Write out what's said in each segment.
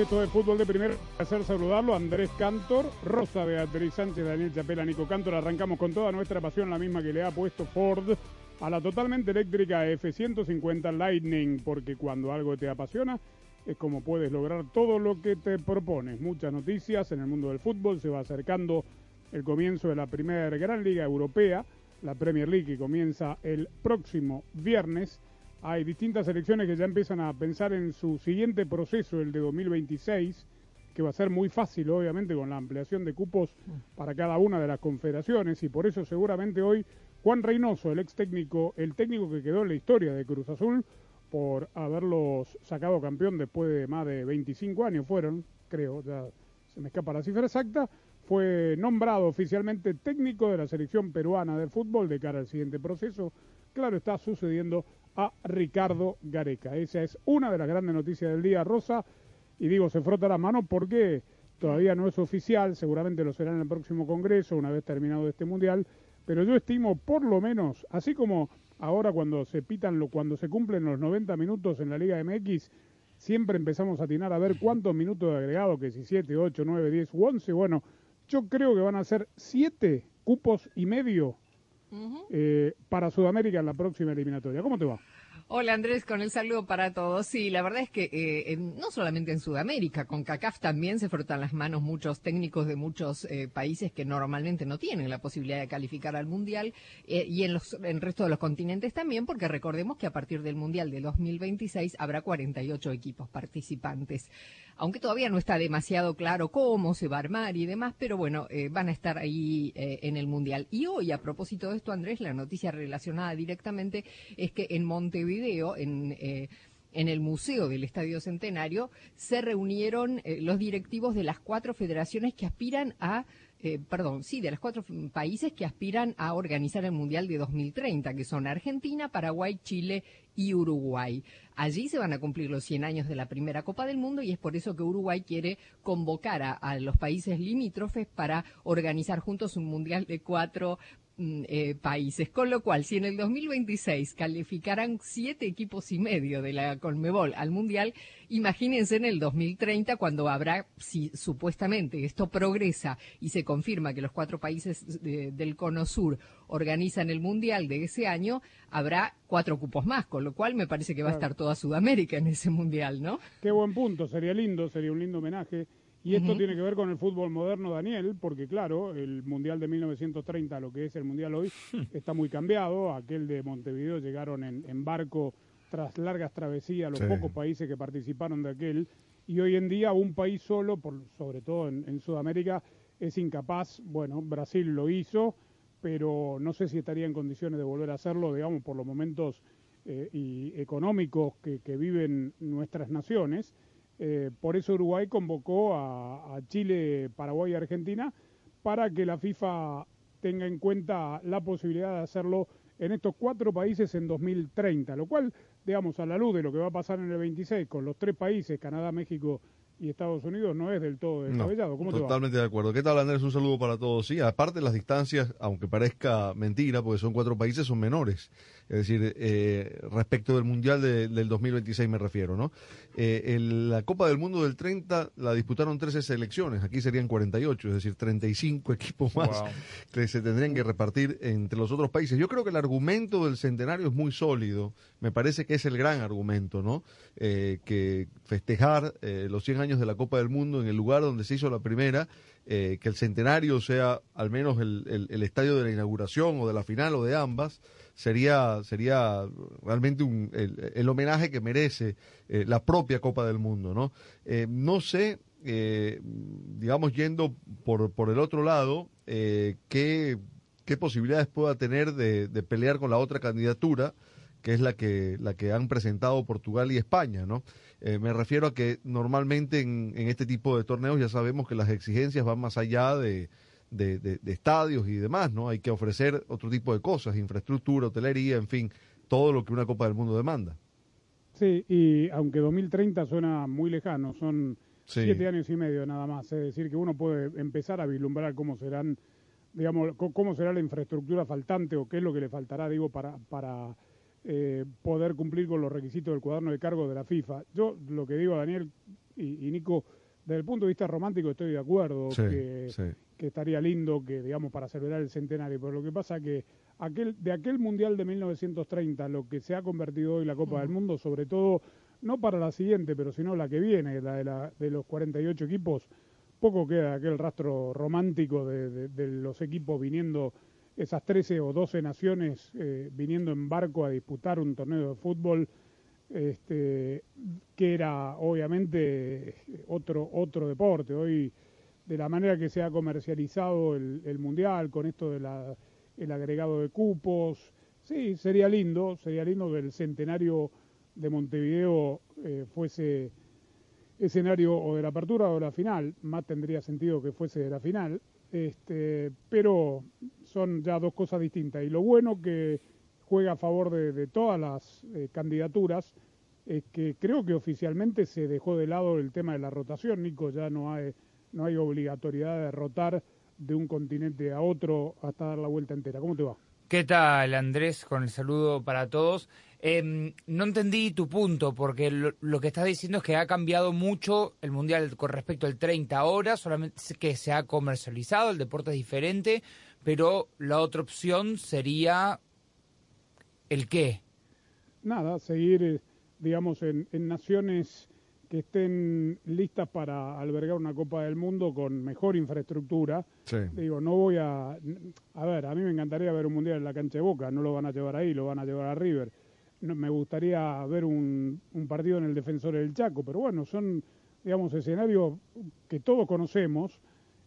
Bienvenidos a esto de Fútbol de Primer. Placer saludarlo. Andrés Cantor, Rosa Beatriz Sánchez, Daniel Chapela, Nico Cantor. Arrancamos con toda nuestra pasión, la misma que le ha puesto Ford a la totalmente eléctrica F-150 Lightning, porque cuando algo te apasiona es como puedes lograr todo lo que te propones. Muchas noticias en el mundo del fútbol. Se va acercando el comienzo de la primera gran liga europea, la Premier League, que comienza el próximo viernes. Hay distintas selecciones que ya empiezan a pensar en su siguiente proceso, el de 2026, que va a ser muy fácil, obviamente, con la ampliación de cupos para cada una de las confederaciones. Y por eso seguramente hoy Juan Reynoso, el ex técnico, el técnico que quedó en la historia de Cruz Azul, por haberlos sacado campeón después de más de 25 años, fueron, creo, ya se me escapa la cifra exacta, fue nombrado oficialmente técnico de la selección peruana de fútbol de cara al siguiente proceso. Claro, está sucediendo a Ricardo Gareca. Esa es una de las grandes noticias del día, Rosa. Y digo, se frota la mano porque todavía no es oficial, seguramente lo será en el próximo Congreso, una vez terminado este Mundial. Pero yo estimo por lo menos, así como ahora cuando se pitan, cuando se cumplen los 90 minutos en la Liga MX, siempre empezamos a atinar a ver cuántos minutos de agregado, que si 7, 8, 9, 10 u 11. Bueno, yo creo que van a ser 7 cupos y medio eh, para Sudamérica en la próxima eliminatoria. ¿Cómo te va? Hola Andrés, con el saludo para todos. Sí, la verdad es que eh, en- no solamente en Sudamérica, con CACAF también se frotan las manos muchos técnicos de muchos eh, países que normalmente no tienen la posibilidad de calificar al Mundial eh, y en, los, en el resto de los continentes también, porque recordemos que a partir del Mundial de 2026 habrá 48 equipos participantes. Aunque todavía no está demasiado claro cómo se va a armar y demás, pero bueno, eh, van a estar ahí eh, en el Mundial. Y hoy, a propósito de esto, Andrés, la noticia relacionada directamente es que en Montevideo, en... eh, en el Museo del Estadio Centenario se reunieron eh, los directivos de las cuatro federaciones que aspiran a, eh, perdón, sí, de los cuatro f- países que aspiran a organizar el Mundial de 2030, que son Argentina, Paraguay, Chile y Uruguay. Allí se van a cumplir los 100 años de la primera Copa del Mundo y es por eso que Uruguay quiere convocar a, a los países limítrofes para organizar juntos un Mundial de cuatro mm, eh, países. Con lo cual, si en el 2026 calificaran siete equipos y medio de la Conmebol al Mundial, imagínense en el 2030 cuando habrá, si supuestamente esto progresa y se confirma que los cuatro países de- del Cono Sur organizan el Mundial de ese año, habrá cuatro cupos más, con lo cual me parece que va a estar toda Sudamérica en ese Mundial, ¿no? Qué buen punto, sería lindo, sería un lindo homenaje. Y esto tiene que ver con el fútbol moderno, Daniel, porque claro, el Mundial de 1930, lo que es el Mundial hoy, está muy cambiado. Aquel de Montevideo llegaron en, en barco tras largas travesías los Sí. pocos países que participaron de aquel. Y hoy en día un país solo, por, sobre todo en, en Sudamérica, es incapaz. Bueno, Brasil lo hizo, pero no sé si estaría en condiciones de volver a hacerlo, digamos, por los momentos eh, y económicos que, que viven nuestras naciones. Eh, por eso Uruguay convocó a, a Chile, Paraguay y Argentina para que la FIFA tenga en cuenta la posibilidad de hacerlo en estos cuatro países en 2030, lo cual, digamos, a la luz de lo que va a pasar en el 26 con los tres países, Canadá, México y Estados Unidos, no es del todo descabellado. ¿Cómo te va? Totalmente de acuerdo. ¿Qué tal, Andrés? Un saludo para todos. Sí, aparte las distancias, aunque parezca mentira, porque son cuatro países, son menores. Es decir, eh, respecto del Mundial de- del 2026 me refiero, ¿no? Eh, el- la Copa del Mundo del 30 la disputaron 13 selecciones, aquí serían 48, es decir, 35 equipos más que se tendrían que repartir entre los otros países. Yo creo que el argumento del centenario es muy sólido, me parece que es el gran argumento, ¿no? Eh, que festejar eh, los 100 años de la Copa del Mundo en el lugar donde se hizo la primera eh, que el centenario sea al menos el, el, estadio de la inauguración o de la final o de ambas, sería, sería realmente un, el, homenaje que merece eh, la propia Copa del Mundo. No, eh, no sé, digamos, yendo por, por el otro lado, qué, qué posibilidades pueda tener de, de pelear con la otra candidatura que es la que, la que han presentado Portugal y España, ¿no? Eh, me refiero a que normalmente en, este tipo de torneos ya sabemos que las exigencias van más allá de, de, estadios y demás, ¿no? Hay que ofrecer otro tipo de cosas, infraestructura, hotelería, en fin, todo lo que una Copa del Mundo demanda. Sí, y aunque 2030 suena muy lejano, son siete años y medio nada más, es decir, que uno puede empezar a vislumbrar cómo serán, digamos, cómo será la infraestructura faltante o qué es lo que le faltará, digo, para, para eh, poder cumplir con los requisitos del cuaderno de cargo de la FIFA. Yo lo que digo a Daniel y, Nico, desde el punto de vista romántico estoy de acuerdo que, estaría lindo que, digamos, para celebrar el centenario, pero lo que pasa que aquel, de aquel Mundial de 1930, lo que se ha convertido hoy la Copa del Mundo, sobre todo, no para la siguiente, pero sino la que viene, la de, la, de los 48 equipos, poco queda aquel rastro romántico de los equipos viniendo esas 13 o 12 naciones eh, viniendo en barco a disputar un torneo de fútbol este, que era obviamente otro, otro deporte. Hoy, de la manera que se ha comercializado el, Mundial, con esto del agregado de cupos, sí, sería lindo, sería lindo que el centenario de Montevideo eh, fuese escenario o de la apertura o de la final, más tendría sentido que fuese de la final, este, pero son ya dos cosas distintas. Y lo bueno que juega a favor de, todas las eh, candidaturas es que creo que oficialmente se dejó de lado el tema de la rotación, Nico, ya no hay, no hay obligatoriedad de rotar de un continente a otro hasta dar la vuelta entera. ¿Cómo te va? ¿Qué tal, Andrés? Con el saludo para todos. Em, no entendí tu punto, porque lo, que estás diciendo es que ha cambiado mucho el Mundial con respecto al 30 horas, solamente que se ha comercializado, el deporte es diferente, pero la otra opción sería el qué. Nada, seguir, eh, digamos, en naciones que estén listas para albergar una Copa del Mundo con mejor infraestructura. Digo, no voy a... A ver, a mí me encantaría ver un Mundial en la cancha de Boca, no lo van a llevar ahí, lo van a llevar a River. No, me gustaría ver un, un partido en el Defensor del Chaco, pero bueno, son, digamos, escenarios que todos conocemos,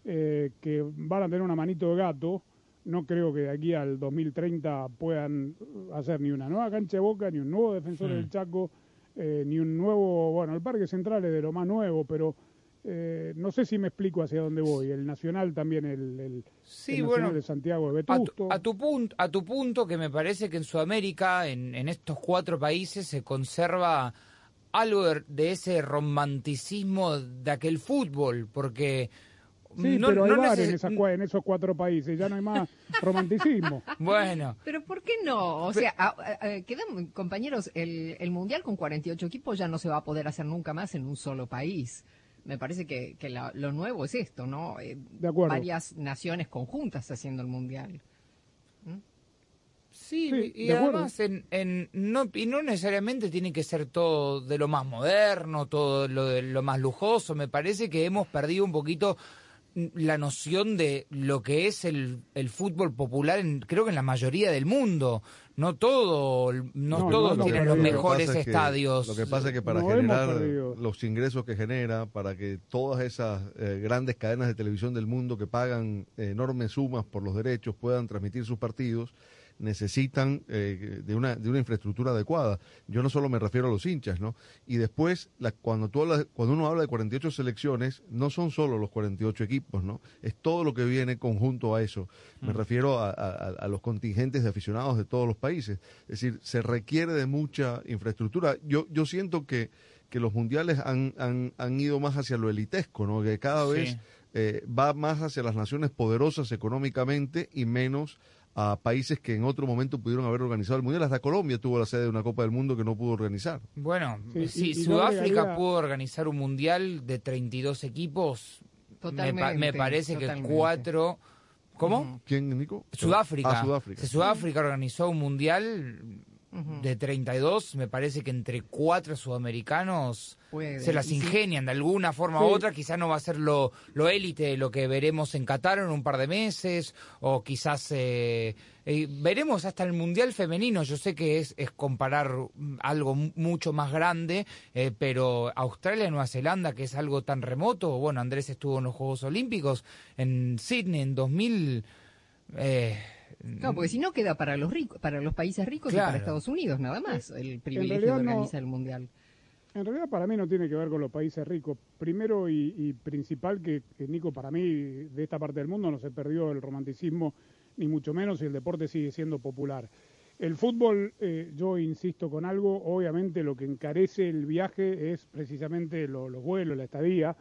eh, que van a tener una manito de gato. No creo que de aquí al 2030 puedan hacer ni una nueva cancha de Boca, ni un nuevo Defensor del Chaco, eh, ni un nuevo, bueno, el Parque Central es de lo más nuevo, pero eh, no sé si me explico hacia dónde voy. El Nacional también, el, el, Nacional de Santiago de Vetusto. A tu, punto, a tu punto, que me parece que en Sudamérica, en, en estos cuatro países, se conserva algo de ese romanticismo de aquel fútbol, porque Sí, pero hay no en, esos cuatro países, ya no hay más romanticismo. Bueno. Pero ¿por qué no? O sea, quedan, compañeros, el, el Mundial con 48 equipos ya no se va a poder hacer nunca más en un solo país. Me parece que, que lo nuevo es esto, ¿no? Eh, de acuerdo. Varias naciones conjuntas haciendo el Mundial. ¿Mm? Sí, y además en, en, no, y no necesariamente tiene que ser todo de lo más moderno, todo lo de lo más lujoso. Me parece que hemos perdido un poquito la noción de lo que es el, el fútbol popular, en, creo que en la mayoría del mundo. No todo, no, todos tienen los mejores estadios. lo que pasa es que para generar los ingresos que genera, para que todas esas eh, grandes cadenas de televisión del mundo que pagan enormes sumas por los derechos puedan transmitir sus partidos, necesitan eh, de, una, de una infraestructura adecuada. Yo no solo me refiero a los hinchas, ¿no? Y después, la, cuando, tú cuando uno habla de 48 selecciones, no son solo los 48 equipos, ¿no? Es todo lo que viene conjunto a eso. Me mm. refiero a, a, los contingentes de aficionados de todos los países. Es decir, se requiere de mucha infraestructura. Yo, yo siento que, que los mundiales han, han, han ido más hacia lo elitesco, ¿no? Que cada vez... Eh, va más hacia las naciones poderosas económicamente y menos a países que en otro momento pudieron haber organizado el Mundial. Hasta Colombia tuvo la sede de una Copa del Mundo que no pudo organizar. Bueno, si Sudáfrica pudo organizar un Mundial de 32 equipos, me, parece que cuatro... ¿Cómo? ¿Quién, Nico? Sudáfrica. Ah, Sudáfrica. Si Sudáfrica organizó un Mundial, de 32, me parece que entre cuatro sudamericanos se las ingenian de alguna forma u otra. Quizás no va a ser lo, lo élite lo que veremos en Qatar en un par de meses, o quizás eh, eh, veremos hasta el Mundial Femenino. Yo sé que es, es comparar algo mucho más grande, eh, pero Australia, Nueva Zelanda, que es algo tan remoto. Bueno, Andrés estuvo en los Juegos Olímpicos en Sydney en 2000. Eh, no, porque si no queda para los ricos, para los países ricos y para Estados Unidos nada más el privilegio de organizar el mundial. En realidad para mí no tiene que ver con los países ricos. Primero y, principal que, Nico, para mí de esta parte del mundo no se perdió el romanticismo ni mucho menos y el deporte sigue siendo popular. El fútbol, eh, yo insisto con algo, obviamente lo que encarece el viaje es precisamente los vuelos, la estadía,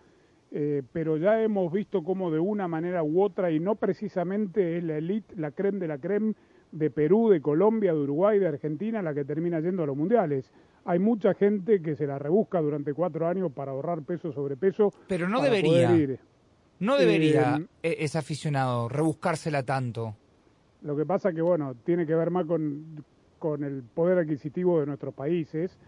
eh, pero ya hemos visto cómo de una manera u otra, y no precisamente es la elite, la creme de la creme de Perú, de Colombia, de Uruguay, de Argentina, la que termina yendo a los mundiales. Hay mucha gente que se la rebusca durante cuatro años para ahorrar peso sobre peso. Pero no debería. No debería eh, e-, ese aficionado rebuscársela tanto. Lo que pasa que, bueno, tiene que ver más con, con el poder adquisitivo de nuestros países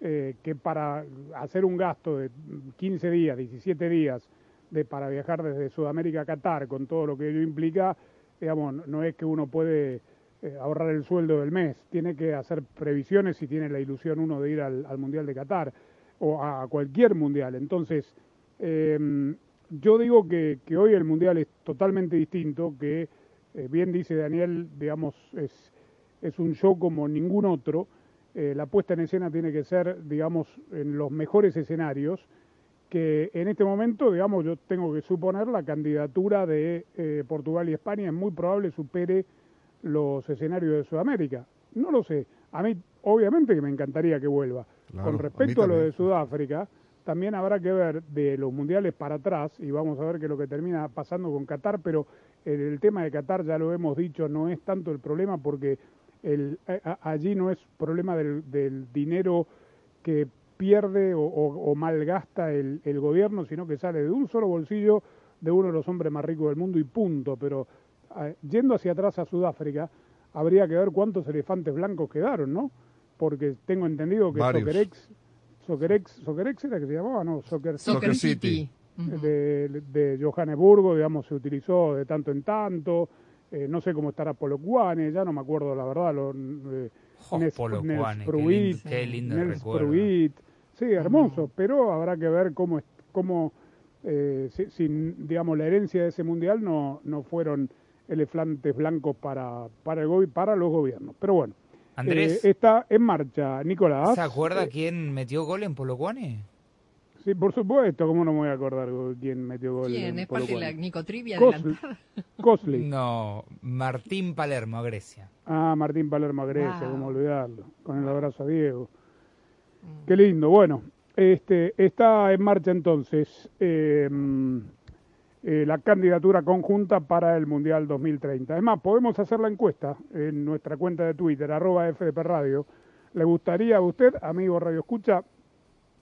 eh, que para hacer un gasto de 15 días, 17 días, de, para viajar desde Sudamérica a Qatar, con todo lo que ello implica, digamos, no es que uno puede eh, ahorrar el sueldo del mes, tiene que hacer previsiones si tiene la ilusión uno de ir al, Mundial de Qatar o a, cualquier Mundial. Entonces, em, yo digo que, hoy el Mundial es totalmente distinto, que eh, bien dice Daniel, digamos, es, es un show como ningún otro, eh, la puesta en escena tiene que ser, digamos, en los mejores escenarios, que en este momento, digamos, yo tengo que suponer la candidatura de eh, Portugal y España es muy probable supere los escenarios de Sudamérica. No lo sé. A mí, obviamente que me encantaría que vuelva. Con respecto a, lo de Sudáfrica, también habrá que ver de los mundiales para atrás, y vamos a ver qué es lo que termina pasando con Qatar, pero el tema de Qatar, ya lo hemos dicho, no es tanto el problema porque el, allí no es problema del, dinero que pierde o, malgasta el, gobierno, sino que sale de un solo bolsillo de uno de los hombres más ricos del mundo y punto. Pero yendo hacia atrás a Sudáfrica, habría que ver cuántos elefantes blancos quedaron, ¿no? Porque tengo entendido que Soccerex, Soccerex, Soccerex era que se llamaba, ¿no? Soccer, City. De, de Johannesburgo, digamos, se utilizó de tanto en tanto. Eh, no sé cómo estará Polokwane, ya no me acuerdo la verdad. Lo, eh, qué, lindo, Sí, hermoso, pero habrá que ver cómo, cómo eh, si, digamos, la herencia de ese mundial no, no fueron elefantes blancos para, para, el, para los gobiernos. Pero bueno, Andrés, está en marcha, Nicolás. ¿Se acuerda quién metió gol en Polokwane? Sí, por supuesto, ¿cómo no me voy a acordar quién metió gol? ¿Quién? ¿Es parte de la Nico Cosley. No, Martín Palermo a Grecia. Ah, Martín Palermo a Grecia, cómo olvidarlo, con el abrazo a Diego. Mm. Qué lindo, bueno, este, está en marcha entonces em, eh, la candidatura conjunta para el Mundial 2030. Es más, podemos hacer la encuesta en nuestra cuenta de Twitter, arroba FDP Radio. ¿Le gustaría a usted, amigo Radio Escucha,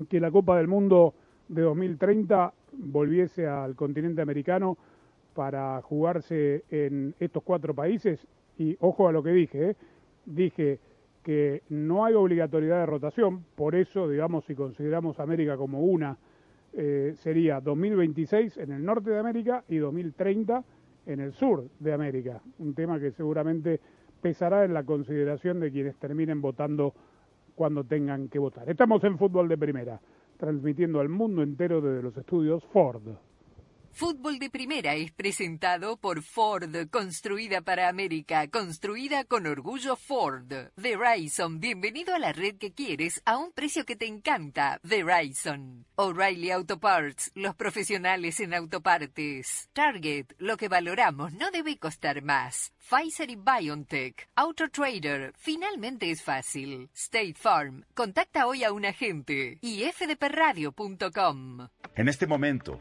que la Copa del Mundo de 2030 volviese al continente americano para jugarse en estos cuatro países. Y ojo a lo que dije, ¿eh? dije que no hay obligatoriedad de rotación, por eso, digamos, si consideramos América como una, eh, sería 2026 en el norte de América y 2030 en el sur de América, un tema que seguramente pesará en la consideración de quienes terminen votando cuando tengan que votar. Estamos en fútbol de primera, transmitiendo al mundo entero desde los estudios Ford. Fútbol de Primera es presentado por Ford, construida para América, construida con orgullo Ford. Verizon, bienvenido a la red que quieres a un precio que te encanta. Verizon. O'Reilly Auto Parts, los profesionales en autopartes. Target, lo que valoramos no debe costar más. Pfizer y BioNTech. AutoTrader, finalmente es fácil. State Farm, contacta hoy a un agente. Y fdpradio.com. En este momento,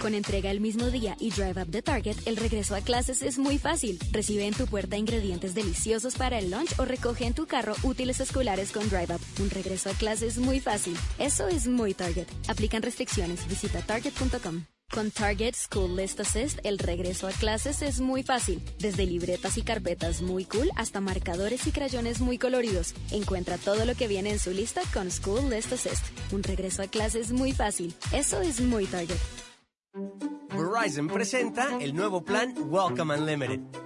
Con entrega el mismo día y Drive Up the Target, el regreso a clases es muy fácil. Recibe en tu puerta ingredientes deliciosos para el lunch o recoge en tu carro útiles escolares con Drive Up. Un regreso a clases muy fácil. Eso es muy Target. Aplican restricciones. Visita target.com. Con Target School List Assist, el regreso a clases es muy fácil. Desde libretas y carpetas muy cool hasta marcadores y crayones muy coloridos. Encuentra todo lo que viene en su lista con School List Assist. Un regreso a clases muy fácil. Eso es muy Target. Verizon presenta el nuevo plan Welcome Unlimited.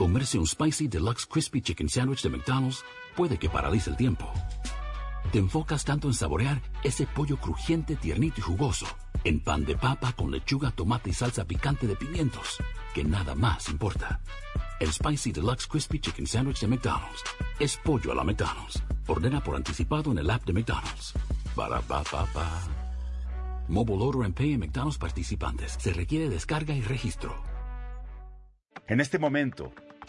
Comerse un Spicy Deluxe Crispy Chicken Sandwich de McDonald's puede que paralice el tiempo. Te enfocas tanto en saborear ese pollo crujiente, tiernito y jugoso, en pan de papa con lechuga, tomate y salsa picante de pimientos, que nada más importa. El Spicy Deluxe Crispy Chicken Sandwich de McDonald's es pollo a la McDonald's. Ordena por anticipado en el app de McDonald's. Para pa pa pa. Mobile Order and Pay en McDonald's participantes. Se requiere descarga y registro. En este momento,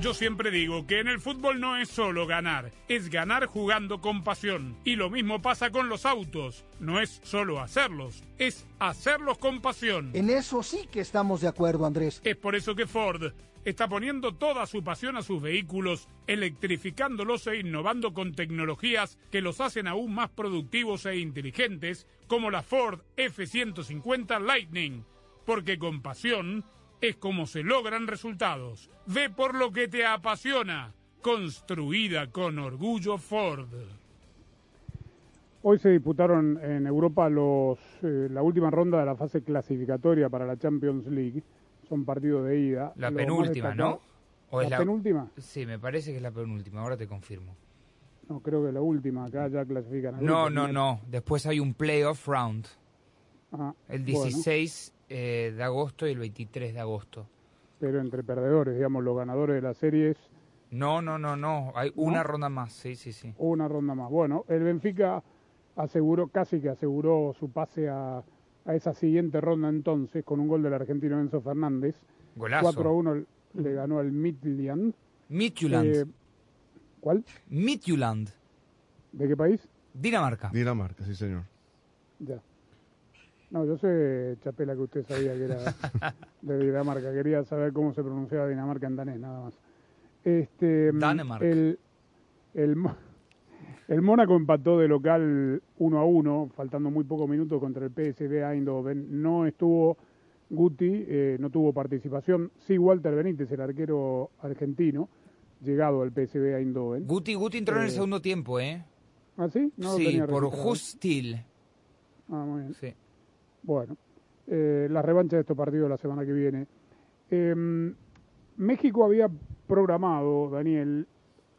Yo siempre digo que en el fútbol no es solo ganar, es ganar jugando con pasión. Y lo mismo pasa con los autos. No es solo hacerlos, es hacerlos con pasión. En eso sí que estamos de acuerdo, Andrés. Es por eso que Ford está poniendo toda su pasión a sus vehículos, electrificándolos e innovando con tecnologías que los hacen aún más productivos e inteligentes, como la Ford F-150 Lightning. Porque con pasión es como se logran resultados. Ve por lo que te apasiona. Construida con orgullo Ford. Hoy se disputaron en Europa los, eh, la última ronda de la fase clasificatoria para la Champions League. Son partidos de ida. La penúltima, ¿no? ¿O ¿La, penúltima? Sí, me parece que es la penúltima. Ahora te confirmo. No, creo que la última. Acá ya clasifican. No, no, no. Después hay un playoff round. Ah, el 16 eh, de agosto y el 23 de agosto. Pero entre perdedores, digamos, los ganadores de las series. No, no, no, no. Hay una ronda más, sí, sí, sí. Una ronda más. Bueno, el Benfica aseguró, casi que aseguró su pase a, a esa siguiente ronda entonces con un gol del argentino Enzo Fernández. Golazo. 4-1 le ganó al Midland. Midtjylland. Eh, ¿Cuál? Midtjylland. ¿De qué país? Dinamarca. Dinamarca, sí, señor. Ya. No, yo sé, Chapela, que usted sabía que era de Dinamarca. Quería saber cómo se pronunciaba Dinamarca en danés, nada más. Este, Danemark. El, el, el Mónaco empató de local 1 a 1, faltando muy pocos minutos contra el PSV Eindhoven. No estuvo Guti, eh, no tuvo participación. Sí, Walter Benítez, el arquero argentino, llegado al PSV Eindhoven. Guti, Guti entró en el Eh, segundo tiempo, ¿eh? ¿Ah, sí? No lo sí, tenía por. Justil. Ah, muy bien. Sí. Bueno, eh, la revancha de estos partidos la semana que viene. Eh, México había programado, Daniel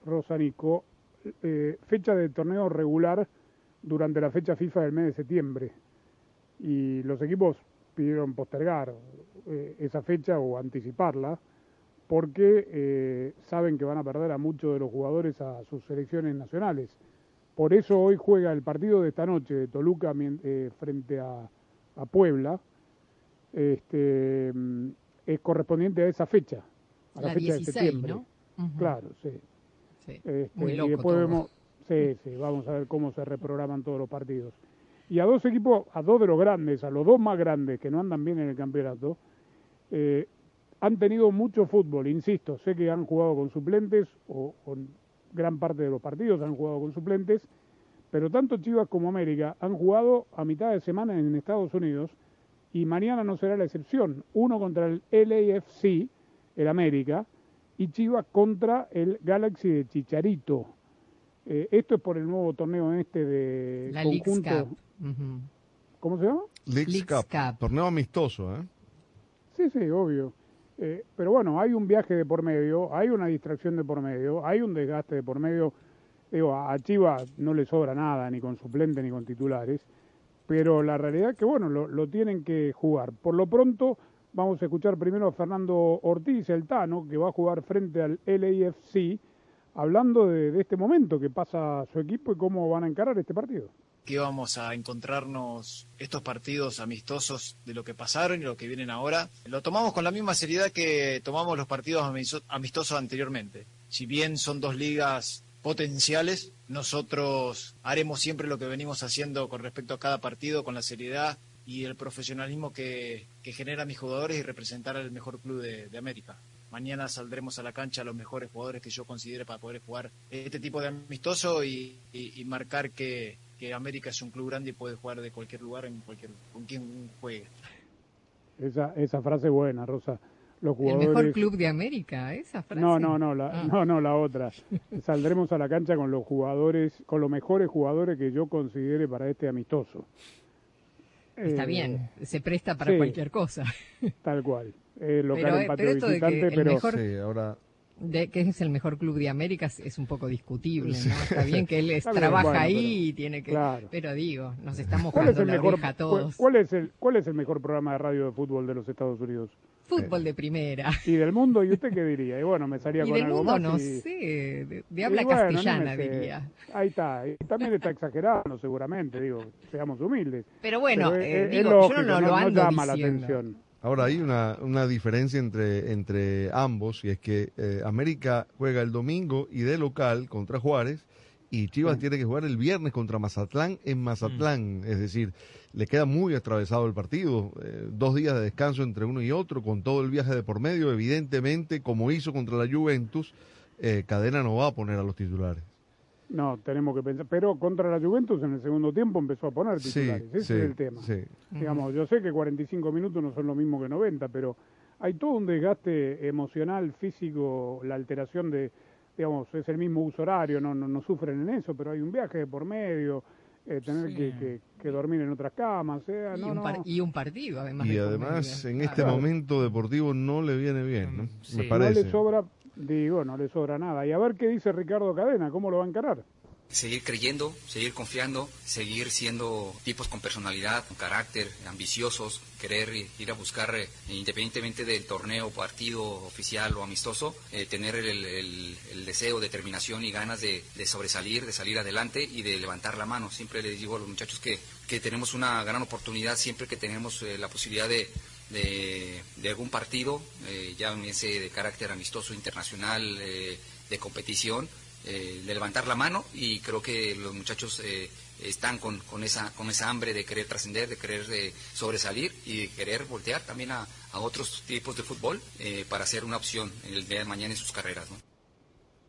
Rosanico, eh, fecha de torneo regular durante la fecha FIFA del mes de septiembre. Y los equipos pidieron postergar eh, esa fecha o anticiparla porque saben que van a perder a muchos de los jugadores a sus selecciones nacionales. Por eso hoy juega el partido de esta noche de Toluca frente a, a Puebla. Este, es correspondiente a esa fecha, a la, La fecha 16, de septiembre. Claro, sí. Sí, Este, muy y después todo. vemos, sí, sí, vamos a ver cómo se reprograman todos los partidos. Y a dos equipos, a dos de los grandes, a los dos más grandes que no andan bien en el campeonato, eh, han tenido mucho fútbol, insisto, sé que han jugado con suplentes o, o en gran parte de los partidos han jugado con suplentes, pero tanto Chivas como América han jugado a mitad de semana en Estados Unidos y mañana no será la excepción. Uno contra el LAFC, el América, y Chivas contra el Galaxy de Chicharito. Eh, esto es por el nuevo torneo este de La Leagues conjunto. ¿Cómo se llama? Leagues Leagues Cup, Cup. torneo amistoso, ¿eh? Sí, sí, obvio. Eh, pero bueno, hay un viaje de por medio, hay una distracción de por medio, hay un desgaste de por medio. Digo, a Chivas no le sobra nada, ni con suplentes ni con titulares, pero la realidad es que, bueno, lo, tienen que jugar. Por lo pronto, vamos a escuchar primero a Fernando Ortiz, el Tano, que va a jugar frente al LAFC, hablando de, este momento que pasa su equipo y cómo van a encarar este partido. que íbamos a encontrarnos estos partidos amistosos de lo que pasaron y lo que vienen ahora. Lo tomamos con la misma seriedad que tomamos los partidos amistosos anteriormente. Si bien son dos ligas potenciales, nosotros haremos siempre lo que venimos haciendo con respecto a cada partido, con la seriedad y el profesionalismo que, que generan mis jugadores y representar al mejor club de, América. Mañana saldremos a la cancha los mejores jugadores que yo considere para poder jugar este tipo de amistoso y, y- marcar que, que América es un club grande y puede jugar de cualquier lugar en cualquier con quien juegue. Esa, esa frase buena, Rosa. Los El mejor club de América, esa frase. No, no, no, la, Ah. no, no, la otra. Saldremos a la cancha con los jugadores, con los mejores jugadores que yo considere para este amistoso. Está Eh, bien, se presta para sí. cualquier cosa. Tal cual. Eh, local Pero, eh, pero esto de que el pero mejor- Sí, ahora De que es el mejor club de América es, es un poco discutible. Está bien que él es- bien, trabaja bueno, ahí pero- y tiene que... claro. Pero digo, nos estamos ¿cuál es jugando el la mejor oreja a cuál, todos. cuál es el cuál es el mejor programa de radio de fútbol de los Estados Unidos? Fútbol de primera. Y del mundo, ¿y usted qué diría? Y bueno, me salía Y con del algo mundo más no y- sé, de, habla bueno, castellana diría. Ahí está, y también está exagerando seguramente, digo, seamos humildes. Pero bueno, Pero eh, es- es digo, yo no lo ando llama la diciendo. atención. Ahora hay una, una diferencia entre, entre ambos y es que eh, América juega el domingo y de local contra Juárez y Chivas tiene que jugar el viernes contra Mazatlán en Mazatlán. Es decir, le queda muy atravesado el partido. eh, dos días de descanso entre uno y otro con todo el viaje de por medio. Evidentemente, como hizo contra la Juventus, eh, Cadena no va a poner a los titulares. No, tenemos que pensar. Pero contra la Juventus en el segundo tiempo empezó a poner Sí, titulares. Ese sí, es el tema. sí. Digamos, yo sé que 45 minutos no son lo mismo que 90, pero hay todo un desgaste emocional, físico, la alteración de, digamos, es el mismo uso horario, no, no, no sufren en eso, pero hay un viaje de por medio, eh, tener Sí. que, que- que dormir en otras camas, sea, Y, no, un no. y un partido, además. Y además, en este Claro. momento deportivo no le viene bien, ¿no? Me No parece. le sobra, digo, no le sobra nada. Y a ver qué dice Ricardo Cadena, cómo lo va a encarar. Seguir creyendo, seguir confiando, seguir siendo tipos con personalidad, con carácter, ambiciosos, querer ir a buscar, eh, independientemente del torneo, partido oficial o amistoso, eh, tener el, deseo, determinación y ganas de, sobresalir, de salir adelante y de levantar la mano. Siempre les digo a los muchachos que, que tenemos una gran oportunidad siempre que tenemos eh, la posibilidad de, de, algún partido, ya ese de carácter amistoso internacional, de competición, eh, de levantar la mano y creo que los muchachos eh, están con, con, esa, con esa hambre de querer trascender, de querer eh, sobresalir y de querer voltear también a, a otros tipos de fútbol para ser una opción el día de mañana en sus carreras. ¿no?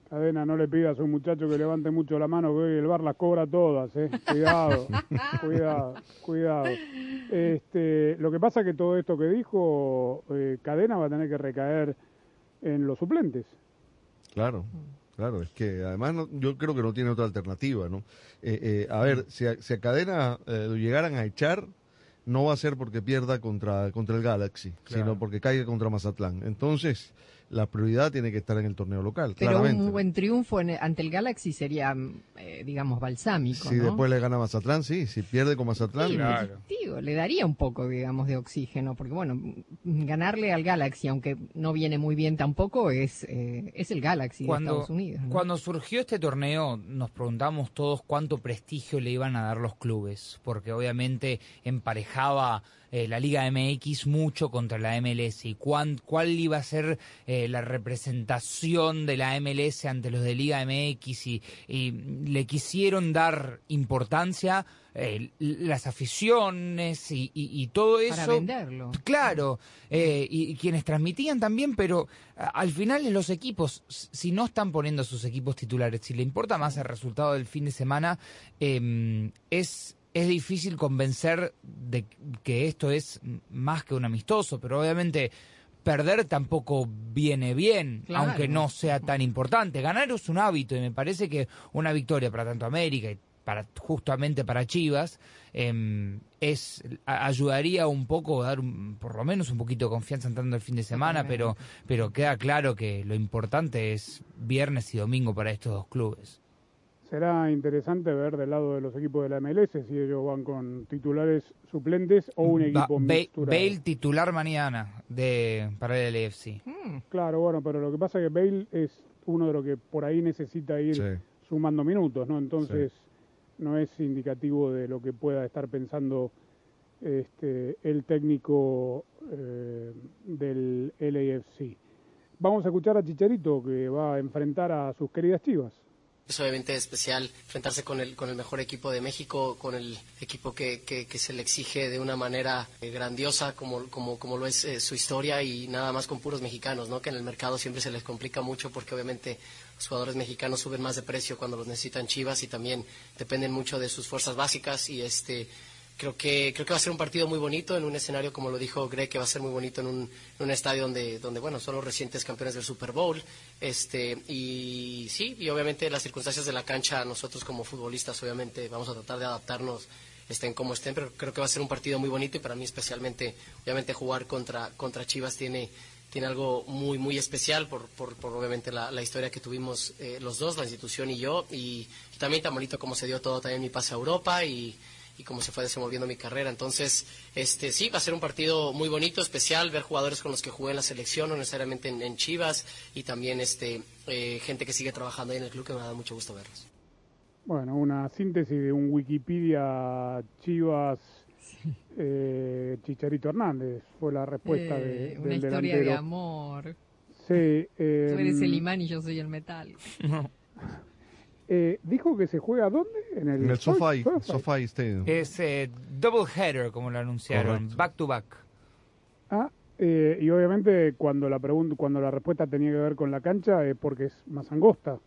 Cadena, no le pidas a un muchacho que levante mucho la mano, que hoy el bar las cobra todas, ¿eh? Cuidado, cuidado, cuidado. Este, lo que pasa es que todo esto que dijo Cadena va a tener que recaer en los suplentes. Claro. Claro, es que además yo creo que no tiene otra alternativa, ¿no? Eh, eh, a ver, si a, si a Cadena eh, lo llegaran a echar, no va a ser porque pierda contra, contra el Galaxy, sino porque caiga contra Mazatlán. Entonces, la prioridad tiene que estar en el torneo local. Pero un buen triunfo ante el Galaxy sería, eh, digamos, balsámico. Si después le gana Mazatlán, sí. Si pierde con Mazatlán, digo, le daría un poco, digamos, de oxígeno. Porque, bueno, ganarle al Galaxy, aunque no viene muy bien tampoco, es, eh, es el Galaxy de Estados Unidos. Cuando surgió este torneo, nos preguntamos todos cuánto prestigio le iban a dar los clubes. Porque obviamente emparejaba eh, la Liga MX mucho contra la MLS y cuál iba a ser eh, la representación de la MLS ante los de Liga MX y, le quisieron dar importancia eh, las aficiones y, todo eso. Para venderlo. Claro, y, quienes transmitían también, pero al final los equipos, si no están poniendo sus equipos titulares, si le importa más el resultado del fin de semana, es es difícil convencer de que esto es más que un amistoso, pero obviamente perder tampoco viene bien, aunque no sea tan importante. Ganar es un hábito y me parece que una victoria para tanto América y para justamente para Chivas em, es ayudaría un poco a dar por lo menos un poquito de confianza entrando el fin de semana, pero pero queda claro que lo importante es viernes y domingo para estos dos clubes será interesante ver del lado de los equipos de la MLS si ellos van con titulares suplentes o un equipo mixturado. Bale titular mañana de para el LFC. Hmm. Claro, bueno, pero lo que pasa es que Bale es uno de los que por ahí necesita ir sumando minutos, ¿no? Entonces no es indicativo de lo que pueda estar pensando este, el técnico eh, del LAFC. Vamos a escuchar a Chicharito que va a enfrentar a sus queridas Chivas es obviamente especial enfrentarse con el, con el mejor equipo de México, con el equipo que, que, se le exige de una manera eh, grandiosa como, como, como lo es eh, su historia y nada más con puros mexicanos, ¿no? que en el mercado siempre se les complica mucho porque obviamente los jugadores mexicanos suben más de precio cuando los necesitan Chivas y también dependen mucho de sus fuerzas básicas y este Creo que, creo que va a ser un partido muy bonito en un escenario, como lo dijo Greg, que va a ser muy bonito en un, estadio donde, donde, bueno, son los recientes campeones del Super Bowl. Este, y sí, y obviamente las circunstancias de la cancha, nosotros como futbolistas, obviamente, vamos a tratar de adaptarnos estén como estén, pero creo que va a ser un partido muy bonito y para mí especialmente, obviamente, jugar contra, contra Chivas tiene, tiene algo muy, muy especial por, por, obviamente la, historia que tuvimos eh, los dos, la institución y yo, y, también tan bonito como se dio todo también mi pase a Europa y y cómo se fue desenvolviendo mi carrera. Entonces, este sí, va a ser un partido muy bonito, especial, ver jugadores con los que jugué en la selección, no necesariamente en, Chivas, y también este eh, gente que sigue trabajando ahí en el club, que me da mucho gusto verlos. Bueno, una síntesis de un Wikipedia Chivas eh, Chicharito Hernández fue la respuesta de, eh, Una historia de amor. Sí. Eh, Tú eres el imán y yo soy el metal. Eh, dijo que se juega dónde? En el, en SoFi, Stadium. Es eh, double header, como lo anunciaron, back to back. Ah, eh, y obviamente cuando la pregunta, cuando la respuesta tenía que ver con la cancha es porque es más angosta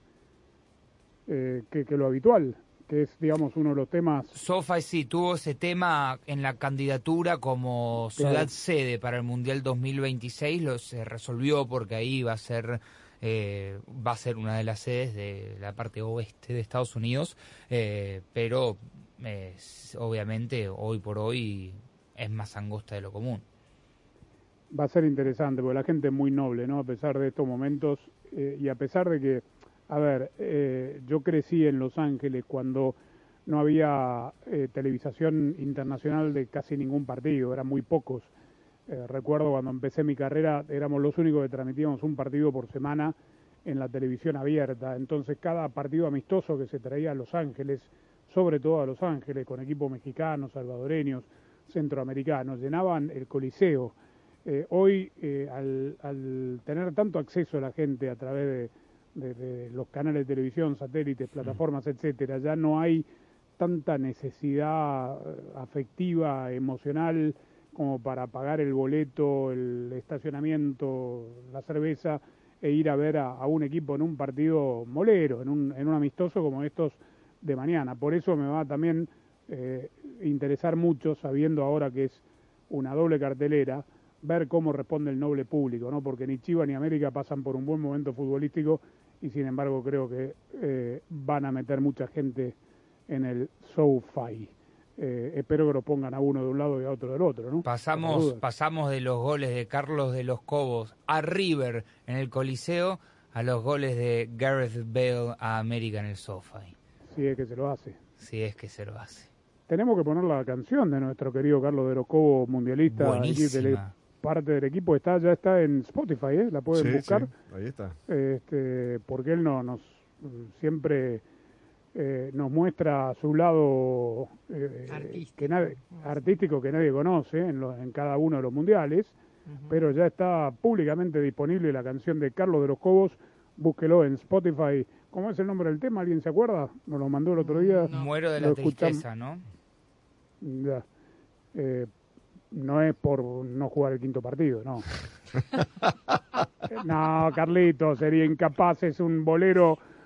que, que, lo habitual, que es, digamos, uno de los temas. SoFi sí tuvo ese tema en la candidatura como ciudad sede para el Mundial 2026, lo se resolvió porque ahí va a ser eh, va a ser una de las sedes de la parte oeste de Estados Unidos, eh, pero obviamente hoy por hoy es más angosta de lo común. Va a ser interesante, porque la gente es muy noble, ¿no? A pesar de estos momentos eh, y a pesar de que a ver, eh, yo crecí en Los Ángeles cuando no había eh, televisación internacional de casi ningún partido, eran muy pocos. Eh, recuerdo cuando empecé mi carrera, éramos los únicos que transmitíamos un partido por semana en la televisión abierta. Entonces, cada partido amistoso que se traía a Los Ángeles, sobre todo a Los Ángeles, con equipos mexicanos, salvadoreños, centroamericanos, llenaban el coliseo. Eh, hoy, al, al, tener tanto acceso a la gente a través de, de los canales de televisión, satélites, plataformas, etcétera, ya no hay tanta necesidad eh, afectiva, emocional, como para pagar el boleto, el estacionamiento, la cerveza e ir a ver a, un equipo en un partido molero, en un, amistoso como estos de mañana. Por eso me va también eh, interesar mucho, sabiendo ahora que es una doble cartelera, ver cómo responde el noble público, ¿no? porque ni Chivas ni América pasan por un buen momento futbolístico y sin embargo creo que eh, van a meter mucha gente en el SoFi. Eh, espero que lo pongan a uno de un lado y a otro del otro, ¿no? Pasamos, pasamos de los goles de Carlos de los Cobos a River en el Coliseo a los goles de Gareth Bale a América en el SoFi. Si es que se lo hace. Si es que se lo hace. Tenemos que poner la canción de nuestro querido Carlos de los Cobos, mundialista, parte del equipo está ya está en Spotify, ¿eh? La pueden buscar. ahí está. Este, porque él no nos siempre eh, nos muestra su lado eh, artístico. Que nadie, artístico que nadie conoce en, en, cada uno de los mundiales, pero ya está públicamente disponible la canción de Carlos de los Cobos, búsquelo en Spotify. ¿Cómo es el nombre del tema? ¿Alguien se acuerda? Nos lo mandó el otro día. Muero de la tristeza, ¿no? Ya. Eh, no es por no jugar el quinto partido, no. no, Carlito, sería incapaz, es un bolero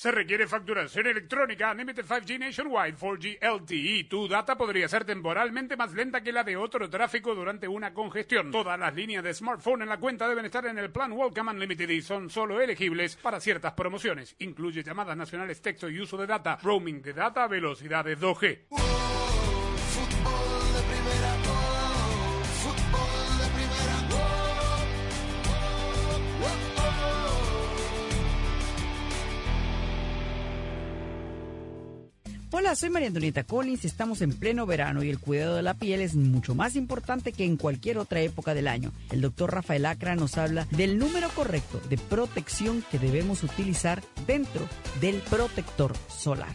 Se requiere facturación electrónica Unlimited 5G Nationwide 4G LTE. Tu data podría ser temporalmente más lenta que la de otro tráfico durante una congestión. Todas las líneas de smartphone en la cuenta deben estar en el plan Welcome Unlimited y son solo elegibles para ciertas promociones. Incluye llamadas nacionales, texto y uso de data, roaming de data, velocidades 2G. Hola, soy María Antonieta Collins, estamos en pleno verano y el cuidado de la piel es mucho más importante que en cualquier otra época del año. El doctor Rafael Acra nos habla del número correcto de protección que debemos utilizar dentro del protector solar.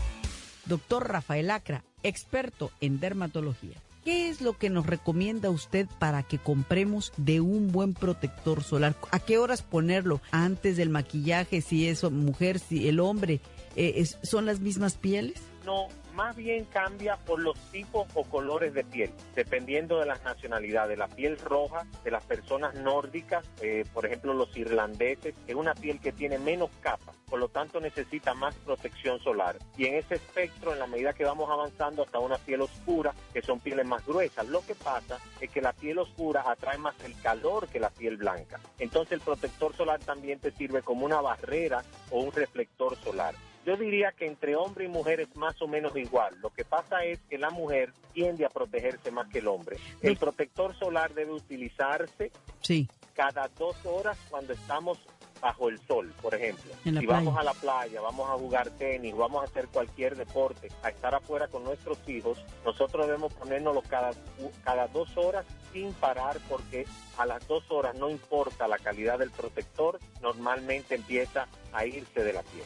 Doctor Rafael Acra, experto en dermatología. ¿Qué es lo que nos recomienda usted para que compremos de un buen protector solar? ¿A qué horas ponerlo? ¿Antes del maquillaje? Si es mujer, si el hombre, eh, ¿son las mismas pieles? No, más bien cambia por los tipos o colores de piel, dependiendo de las nacionalidades. La piel roja de las personas nórdicas, eh, por ejemplo los irlandeses, es una piel que tiene menos capas, por lo tanto necesita más protección solar. Y en ese espectro, en la medida que vamos avanzando hasta una piel oscura, que son pieles más gruesas, lo que pasa es que la piel oscura atrae más el calor que la piel blanca. Entonces el protector solar también te sirve como una barrera o un reflector solar. Yo diría que entre hombre y mujer es más o menos igual. Lo que pasa es que la mujer tiende a protegerse más que el hombre. El protector solar debe utilizarse cada dos horas cuando estamos bajo el sol, por ejemplo. Si vamos a la playa, vamos a jugar tenis, vamos a hacer cualquier deporte, a estar afuera con nuestros hijos, nosotros debemos ponérnoslo cada, cada dos horas sin parar porque a las dos horas no importa la calidad del protector, normalmente empieza a irse de la piel.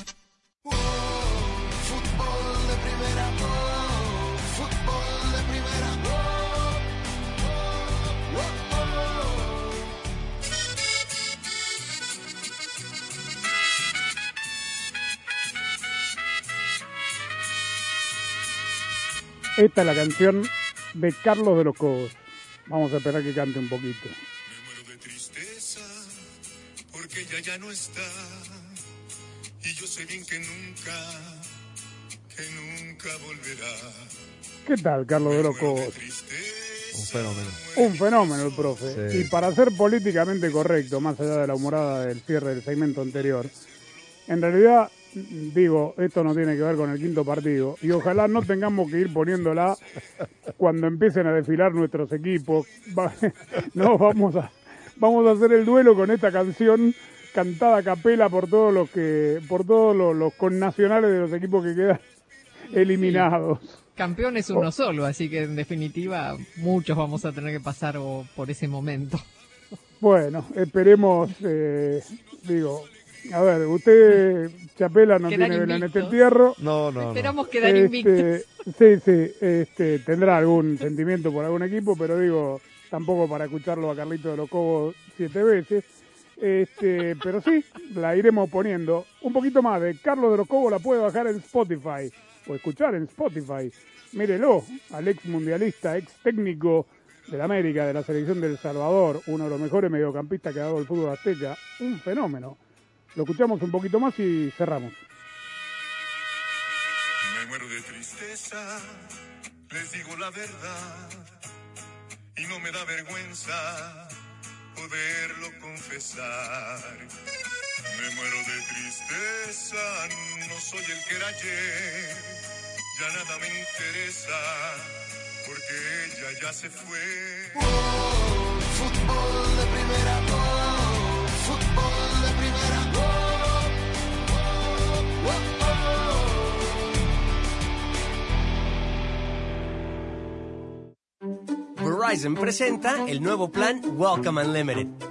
Esta es la canción de Carlos de los Cobos. Vamos a esperar que cante un poquito. tristeza, porque ella ya no está. Y yo sé bien que nunca, que nunca volverá. ¿Qué tal, Carlos de los Cobos? Un fenómeno. Un fenómeno el profe. Sí. Y para ser políticamente correcto, más allá de la humorada del cierre del segmento anterior, en realidad, digo, esto no tiene que ver con el quinto partido. Y ojalá no tengamos que ir poniéndola cuando empiecen a desfilar nuestros equipos. No, vamos a, vamos a hacer el duelo con esta canción cantada a capela por todos los que, por todos los, los connacionales de los equipos que quedan eliminados. Campeón es uno solo, así que en definitiva muchos vamos a tener que pasar por ese momento. Bueno, esperemos, eh, digo, a ver, usted, Chapela, no Quedar tiene vela en este entierro. No, no, Esperamos quedar Este, invictos. Sí, sí, este, tendrá algún sentimiento por algún equipo, pero digo, tampoco para escucharlo a Carlito de los Cobos siete veces. Este, pero sí, la iremos poniendo. Un poquito más de Carlos de los Cobos la puede bajar en Spotify o escuchar en Spotify. Mírelo, al ex mundialista, ex técnico del América, de la selección del Salvador, uno de los mejores mediocampistas que ha dado el fútbol azteca, un fenómeno. Lo escuchamos un poquito más y cerramos. Me muero de tristeza, les digo la verdad. Y no me da vergüenza poderlo confesar. Me muero de tristeza, no soy el que era ayer. Ya nada me interesa, porque ella ya se fue. fútbol de primera, Verizon presenta el nuevo plan Welcome Unlimited.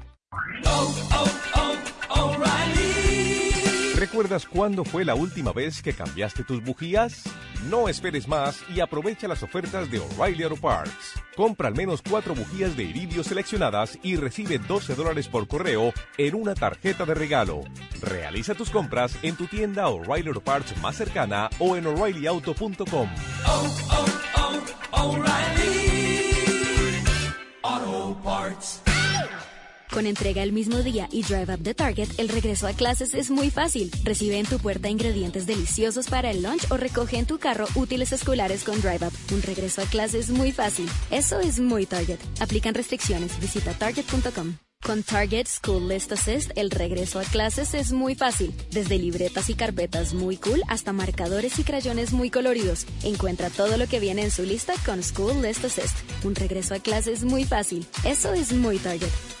¿Recuerdas cuándo fue la última vez que cambiaste tus bujías? No esperes más y aprovecha las ofertas de O'Reilly Auto Parts. Compra al menos cuatro bujías de iridio seleccionadas y recibe 12 dólares por correo en una tarjeta de regalo. Realiza tus compras en tu tienda O'Reilly Auto Parts más cercana o en o'ReillyAuto.com. Con entrega el mismo día y Drive Up de Target, el regreso a clases es muy fácil. Recibe en tu puerta ingredientes deliciosos para el lunch o recoge en tu carro útiles escolares con Drive Up. Un regreso a clases muy fácil. Eso es muy Target. Aplican restricciones. Visita target.com. Con Target School List Assist, el regreso a clases es muy fácil. Desde libretas y carpetas muy cool hasta marcadores y crayones muy coloridos. Encuentra todo lo que viene en su lista con School List Assist. Un regreso a clases muy fácil. Eso es muy Target.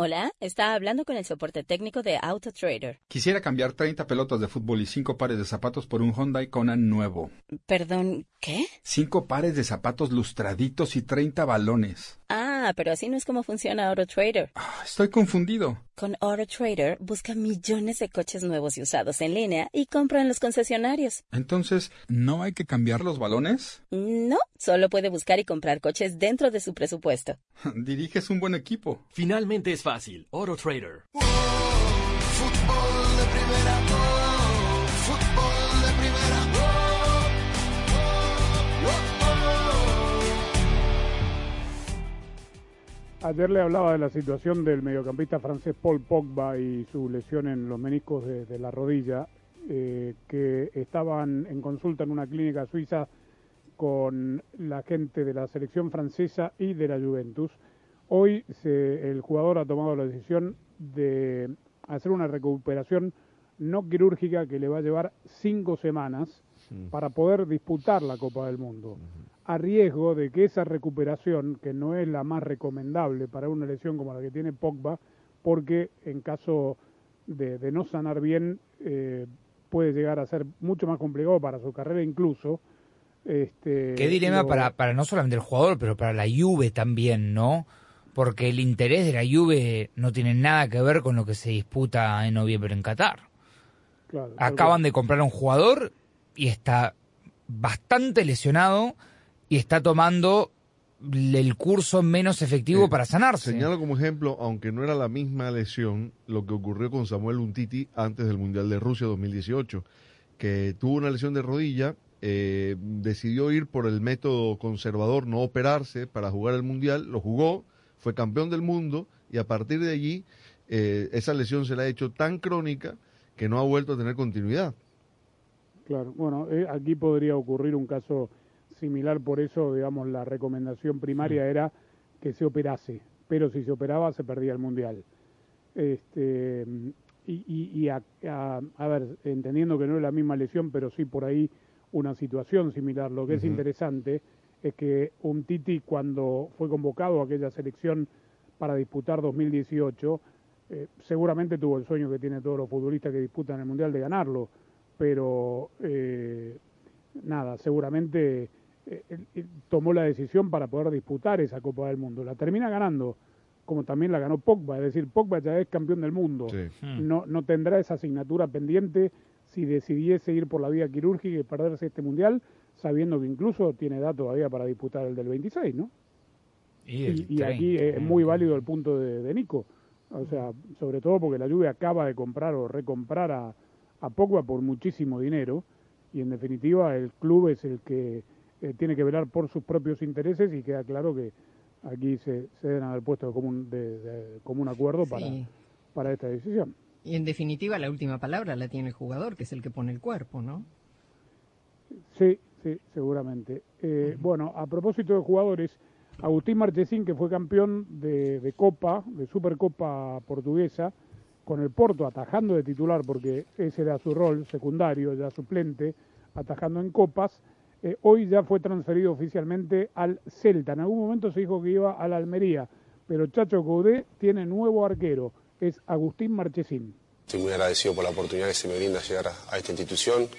Hola, está hablando con el soporte técnico de AutoTrader. Quisiera cambiar 30 pelotas de fútbol y 5 pares de zapatos por un Hyundai Conan nuevo. Perdón, ¿qué? 5 pares de zapatos lustraditos y 30 balones. Ah, pero así no es como funciona AutoTrader. Estoy confundido. Con AutoTrader busca millones de coches nuevos y usados en línea y compra en los concesionarios. Entonces, ¿no hay que cambiar los balones? No, solo puede buscar y comprar coches dentro de su presupuesto. Diriges un buen equipo. Finalmente es fácil. De primera, oh, fútbol de primera, Ayer le hablaba de la situación del mediocampista francés Paul Pogba y su lesión en los meniscos de, de la rodilla, eh, que estaban en consulta en una clínica suiza con la gente de la selección francesa y de la Juventus. Hoy se, el jugador ha tomado la decisión de hacer una recuperación no quirúrgica que le va a llevar cinco semanas para poder disputar la Copa del Mundo, a riesgo de que esa recuperación, que no es la más recomendable para una lesión como la que tiene Pogba, porque en caso de, de no sanar bien eh, puede llegar a ser mucho más complicado para su carrera incluso. Este, Qué dilema para, para no solamente el jugador, pero para la Juve también, ¿no? Porque el interés de la Juve no tiene nada que ver con lo que se disputa en noviembre en Qatar. Claro, Acaban de comprar a un jugador y está bastante lesionado y está tomando el curso menos efectivo Eh, para sanarse. Señalo como ejemplo, aunque no era la misma lesión, lo que ocurrió con Samuel Untiti antes del Mundial de Rusia 2018, que tuvo una lesión de rodilla, eh, decidió ir por el método conservador, no operarse para jugar el Mundial, lo jugó, fue campeón del mundo y a partir de allí eh, esa lesión se le ha hecho tan crónica que no ha vuelto a tener continuidad. Claro, bueno, eh, aquí podría ocurrir un caso similar, por eso, digamos, la recomendación primaria era que se operase, pero si se operaba se perdía el Mundial. Este, y, a, ver, entendiendo que no es la misma lesión, pero sí por ahí una situación similar. Lo que es interesante es que un Titi cuando fue convocado a aquella selección para disputar 2018, eh, seguramente tuvo el sueño que tienen todos los futbolistas que disputan el Mundial de ganarlo, pero eh, nada, seguramente eh, tomó la decisión para poder disputar esa Copa del Mundo. La termina ganando como también la ganó Pogba, es decir, Pogba ya es campeón del mundo. Hmm. No, no tendrá esa asignatura pendiente si decidiese ir por la vía quirúrgica y perderse este mundial, sabiendo que incluso tiene edad todavía para disputar el del 26, ¿no? Y, aquí es muy válido el punto de, Nico. O sea, sobre todo porque la lluvia acaba de comprar o recomprar a, a Pogba por muchísimo dinero y en definitiva el club es el que eh, tiene que velar por sus propios intereses y queda claro que aquí se, se deben haber puesto como un, de, acuerdo para, para esta decisión. Y en definitiva la última palabra la tiene el jugador, que es el que pone el cuerpo, ¿no? Sí, sí, seguramente. Eh, bueno, a propósito de jugadores, Agustín Marchesín, que fue campeón de, de Copa, de Supercopa portuguesa, con el Porto atajando de titular, porque ese era su rol secundario, ya suplente, atajando en copas, eh, hoy ya fue transferido oficialmente al Celta. En algún momento se dijo que iba a la Almería, pero Chacho Coudet tiene nuevo arquero, es Agustín Marchesín. Estoy muy agradecido por la oportunidad que se me brinda llegar a, esta institución,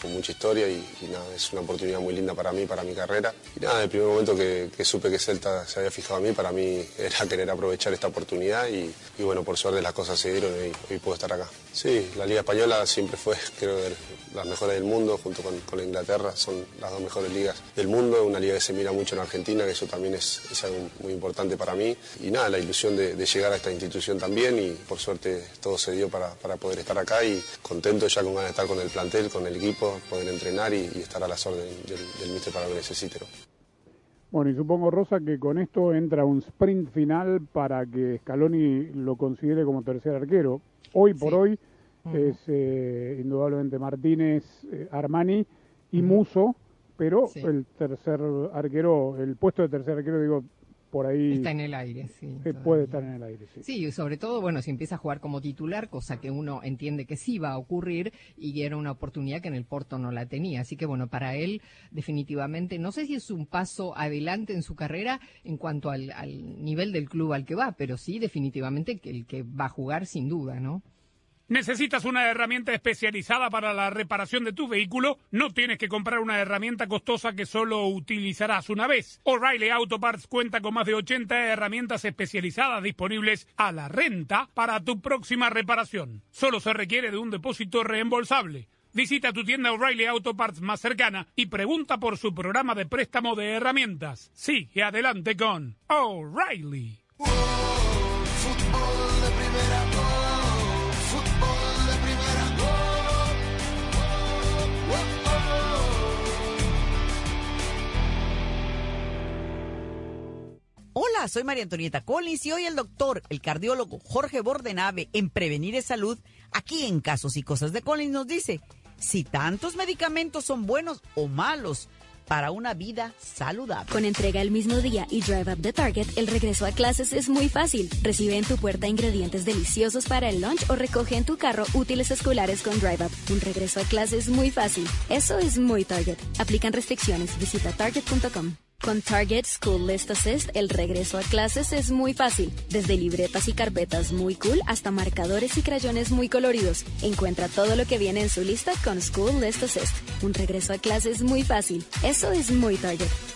con, mucha historia y, nada, es una oportunidad muy linda para mí, para mi carrera. Y nada, el primer momento que, supe que Celta se había fijado a mí, para mí era querer aprovechar esta oportunidad y, bueno, por suerte las cosas se dieron y hoy puedo estar acá. Sí, la Liga Española siempre fue, creo, de las mejores del mundo, junto con, la Inglaterra, son las dos mejores ligas del mundo, una liga que se mira mucho en Argentina, que eso también es, algo muy importante para mí. Y nada, la ilusión de, llegar a esta institución también y por suerte todo se dio para, poder estar acá y contento ya con ganas de estar con el plantel, con el equipo, poder entrenar y, estar a las órdenes del, del míster para lo que necesite. Bueno, y supongo, Rosa, que con esto entra un sprint final para que Scaloni lo considere como tercer arquero. Hoy por hoy es eh, indudablemente Martínez, eh, Armani y Muso, pero el tercer arquero, el puesto de tercer arquero, digo, por ahí. Está en el aire, sí. puede estar en el aire, sí. Sí, sobre todo, bueno, si empieza a jugar como titular, cosa que uno entiende que sí va a ocurrir y era una oportunidad que en el Porto no la tenía. Así que, bueno, para él, definitivamente, no sé si es un paso adelante en su carrera en cuanto al, al nivel del club al que va, pero sí, definitivamente, el que va a jugar sin duda, ¿no? ¿Necesitas una herramienta especializada para la reparación de tu vehículo? No tienes que comprar una herramienta costosa que solo utilizarás una vez. O'Reilly Auto Parts cuenta con más de 80 herramientas especializadas disponibles a la renta para tu próxima reparación. Solo se requiere de un depósito reembolsable. Visita tu tienda O'Reilly Auto Parts más cercana y pregunta por su programa de préstamo de herramientas. Sigue adelante con O'Reilly. Hola, soy María Antonieta Collins y hoy el doctor, el cardiólogo Jorge Bordenave en Prevenir es Salud, aquí en Casos y Cosas de Collins nos dice, si tantos medicamentos son buenos o malos, para una vida saludable. Con entrega el mismo día y Drive Up the Target, el regreso a clases es muy fácil. Recibe en tu puerta ingredientes deliciosos para el lunch o recoge en tu carro útiles escolares con Drive Up. Un regreso a clases muy fácil. Eso es muy Target. Aplican restricciones. Visita target.com. Con Target School List Assist, el regreso a clases es muy fácil. Desde libretas y carpetas muy cool hasta marcadores y crayones muy coloridos. Encuentra todo lo que viene en su lista con School List Assist. Un regreso a clases muy fácil. Eso es muy Target.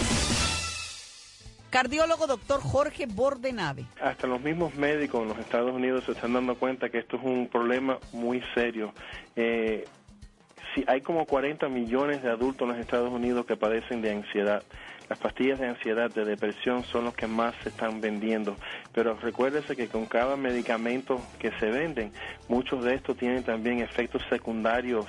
Cardiólogo doctor Jorge Bordenave. Hasta los mismos médicos en los Estados Unidos se están dando cuenta que esto es un problema muy serio. Eh, si hay como 40 millones de adultos en los Estados Unidos que padecen de ansiedad. Las pastillas de ansiedad, de depresión son los que más se están vendiendo. Pero recuérdese que con cada medicamento que se venden, muchos de estos tienen también efectos secundarios.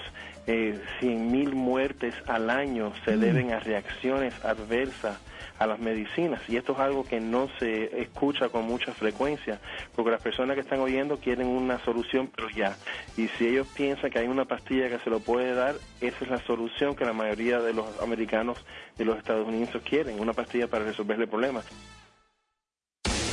Eh, 100.000 muertes al año se deben a reacciones adversas a las medicinas. Y esto es algo que no se escucha con mucha frecuencia porque las personas que están oyendo quieren una solución pero ya. Y si ellos piensan que hay una pastilla que se lo puede dar esa es la solución que la mayoría de los americanos de los Estados Unidos quieren una pastilla para resolverle problemas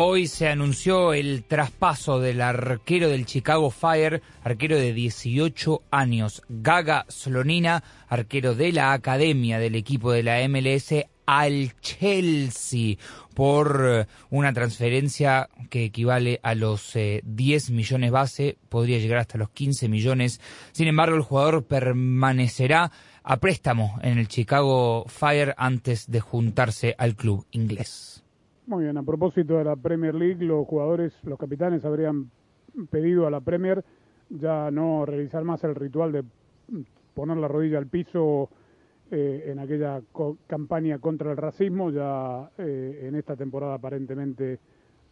Hoy se anunció el traspaso del arquero del Chicago Fire, arquero de 18 años, Gaga Slonina, arquero de la academia del equipo de la MLS, al Chelsea por eh, una transferencia que equivale a los eh, 10 millones base, podría llegar hasta los 15 millones. Sin embargo, el jugador permanecerá a préstamo en el Chicago Fire antes de juntarse al club inglés. Muy bien, a propósito de la Premier League, los jugadores, los capitanes habrían pedido a la Premier ya no realizar más el ritual de poner la rodilla al piso eh, en aquella campaña contra el racismo. Ya eh, en esta temporada aparentemente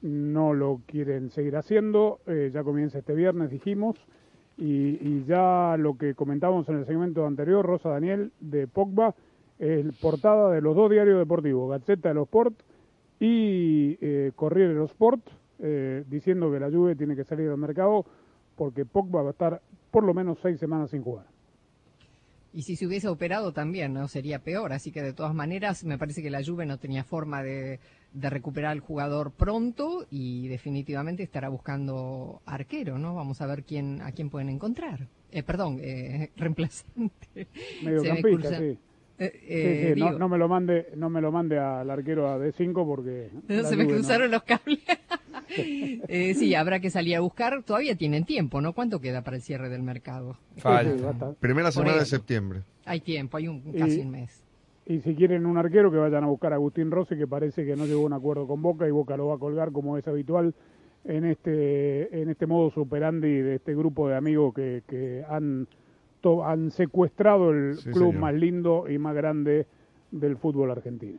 no lo quieren seguir haciendo. Eh, ya comienza este viernes, dijimos. Y, ya lo que comentábamos en el segmento anterior, Rosa Daniel, de Pogba, es portada de los dos diarios deportivos, Gazzetta dello Sport y eh, Corriere dello Sport, eh, diciendo que la Juve tiene que salir al mercado porque Pogba va a estar por lo menos seis semanas sin jugar. Y si se hubiese operado también, ¿no? Sería peor. Así que de todas maneras, me parece que la Juve no tenía forma de, de recuperar al jugador pronto y definitivamente estará buscando arquero, ¿no? Vamos a ver quién, a quién pueden encontrar. Eh, perdón, eh, reemplazante. Me Mediocampista, sí. Eh, Sí, eh, sí, no, no me lo mande, no me lo mande al arquero a D5 porque se me no. cruzaron los cables. Eh, sí, habrá que salir a buscar. Todavía tienen tiempo, ¿no? ¿Cuánto queda para el cierre del mercado? Primera Por semana de septiembre. Hay tiempo, hay un, Y- casi un mes. Y si quieren un arquero, que vayan a buscar a Agustín Rossi, que parece que no llegó a un acuerdo con Boca y Boca lo va a colgar como es habitual en este en este modo superandi de este grupo de amigos que, que han, han secuestrado el Sí, club señor. más lindo y más grande del fútbol argentino.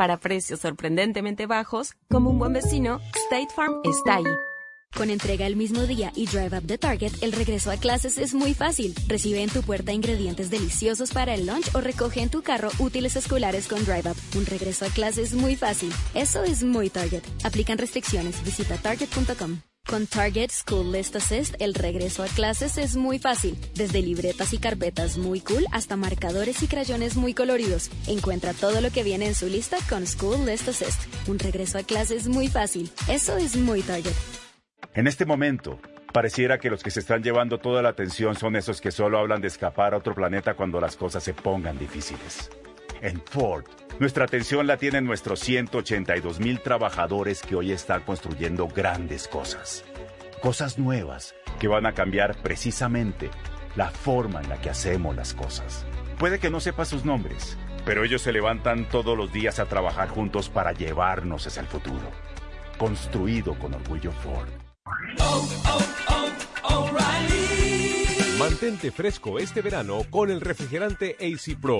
Para precios sorprendentemente bajos, como un buen vecino, State Farm está ahí. Con entrega el mismo día y Drive Up the Target, el regreso a clases es muy fácil. Recibe en tu puerta ingredientes deliciosos para el lunch o recoge en tu carro útiles escolares con Drive Up. Un regreso a clases muy fácil. Eso es muy Target. Aplican restricciones. Visita target.com. Con Target School List Assist, el regreso a clases es muy fácil. Desde libretas y carpetas muy cool hasta marcadores y crayones muy coloridos. Encuentra todo lo que viene en su lista con School List Assist. Un regreso a clases muy fácil. Eso es muy Target. En este momento, pareciera que los que se están llevando toda la atención son esos que solo hablan de escapar a otro planeta cuando las cosas se pongan difíciles. En Ford, nuestra atención la tienen nuestros 182 mil trabajadores que hoy están construyendo grandes cosas. Cosas nuevas que van a cambiar precisamente la forma en la que hacemos las cosas. Puede que no sepa sus nombres, pero ellos se levantan todos los días a trabajar juntos para llevarnos hacia el futuro. Construido con orgullo Ford. Mantente fresco este verano con el refrigerante AC Pro.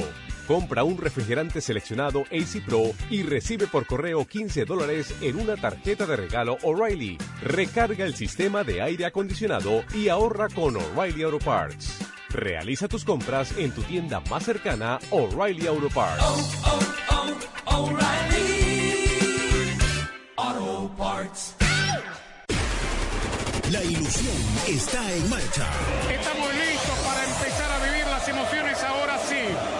Compra un refrigerante seleccionado AC Pro y recibe por correo 15 dólares en una tarjeta de regalo O'Reilly. Recarga el sistema de aire acondicionado y ahorra con O'Reilly Auto Parts. Realiza tus compras en tu tienda más cercana O'Reilly Auto Parts. Auto Parts. La ilusión está en marcha. Estamos listos para empezar a vivir las emociones ahora sí.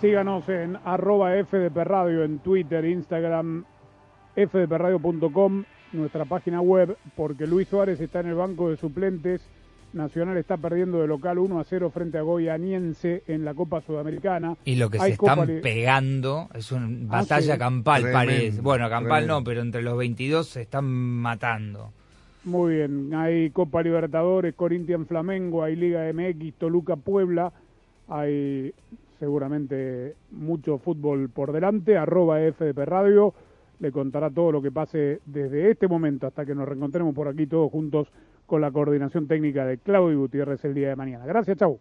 Síganos en arroba FDP Radio en Twitter, Instagram, fdpradio.com, nuestra página web, porque Luis Suárez está en el banco de suplentes. Nacional está perdiendo de local 1 a 0 frente a Goianiense en la Copa Sudamericana. Y lo que Hay se están pegando es una Ah, batalla sí. campal, Tremendo, parece. Bueno, campal tremendo. no, pero entre los 22 se están matando. Muy bien, hay Copa Libertadores, Corinthians Flamengo, hay Liga MX, Toluca Puebla, hay seguramente mucho fútbol por delante, arroba FDP Radio, le contará todo lo que pase desde este momento hasta que nos reencontremos por aquí todos juntos con la coordinación técnica de Claudio Gutiérrez el día de mañana. Gracias, chau.